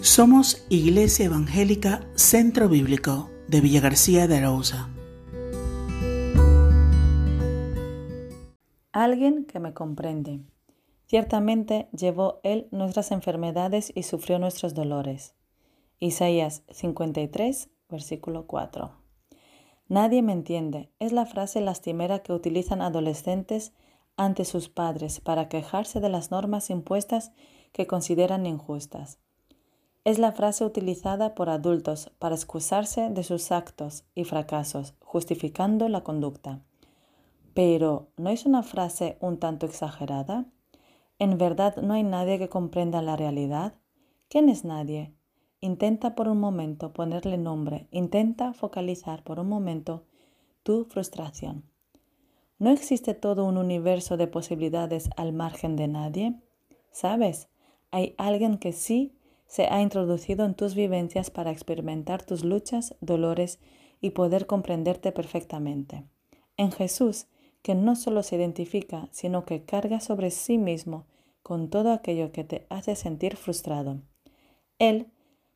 Somos Iglesia Evangélica Centro Bíblico de Villa García de Arauza. Alguien que me comprende. Ciertamente llevó Él nuestras enfermedades y sufrió nuestros dolores. Isaías 53, versículo 4. Nadie me entiende es la frase lastimera que utilizan adolescentes ante sus padres para quejarse de las normas impuestas que consideran injustas. Es la frase utilizada por adultos para excusarse de sus actos y fracasos, justificando la conducta. Pero, ¿no es una frase un tanto exagerada? ¿En verdad no hay nadie que comprenda la realidad? ¿Quién es nadie? Intenta por un momento ponerle nombre, intenta focalizar por un momento tu frustración. ¿No existe todo un universo de posibilidades al margen de nadie? ¿Sabes? Hay alguien que sí se ha introducido en tus vivencias para experimentar tus luchas, dolores y poder comprenderte perfectamente. En Jesús, que no solo se identifica, sino que carga sobre sí mismo con todo aquello que te hace sentir frustrado. Él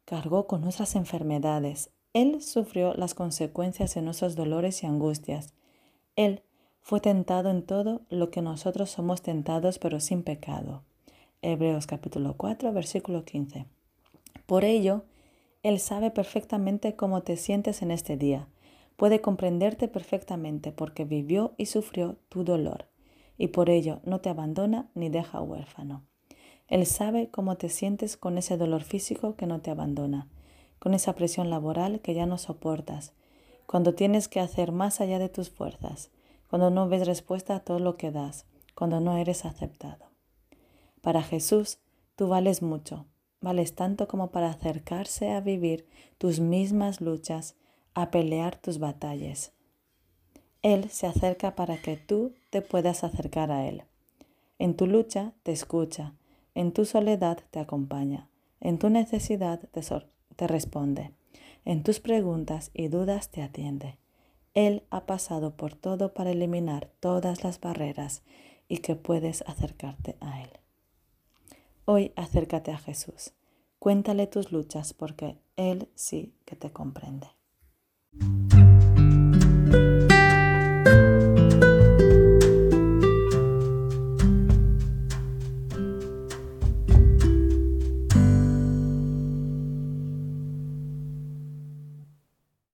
cargó con nuestras enfermedades. Él sufrió las consecuencias de nuestros dolores y angustias. Él fue tentado en todo lo que nosotros somos tentados pero sin pecado. Hebreos capítulo 4 versículo 15. Por ello, Él sabe perfectamente cómo te sientes en este día. Puede comprenderte perfectamente porque vivió y sufrió tu dolor, y por ello no te abandona ni deja huérfano. Él sabe cómo te sientes con ese dolor físico que no te abandona, con esa presión laboral que ya no soportas, cuando tienes que hacer más allá de tus fuerzas, cuando no ves respuesta a todo lo que das, cuando no eres aceptado. Para Jesús, tú vales mucho, vales tanto como para acercarse a vivir tus mismas luchas, a pelear tus batallas. Él se acerca para que tú te puedas acercar a Él. En tu lucha te escucha, en tu soledad te acompaña, en tu necesidad te, te responde, en tus preguntas y dudas te atiende. Él ha pasado por todo para eliminar todas las barreras y que puedes acercarte a Él. Hoy acércate a Jesús. Cuéntale tus luchas porque Él sí que te comprende.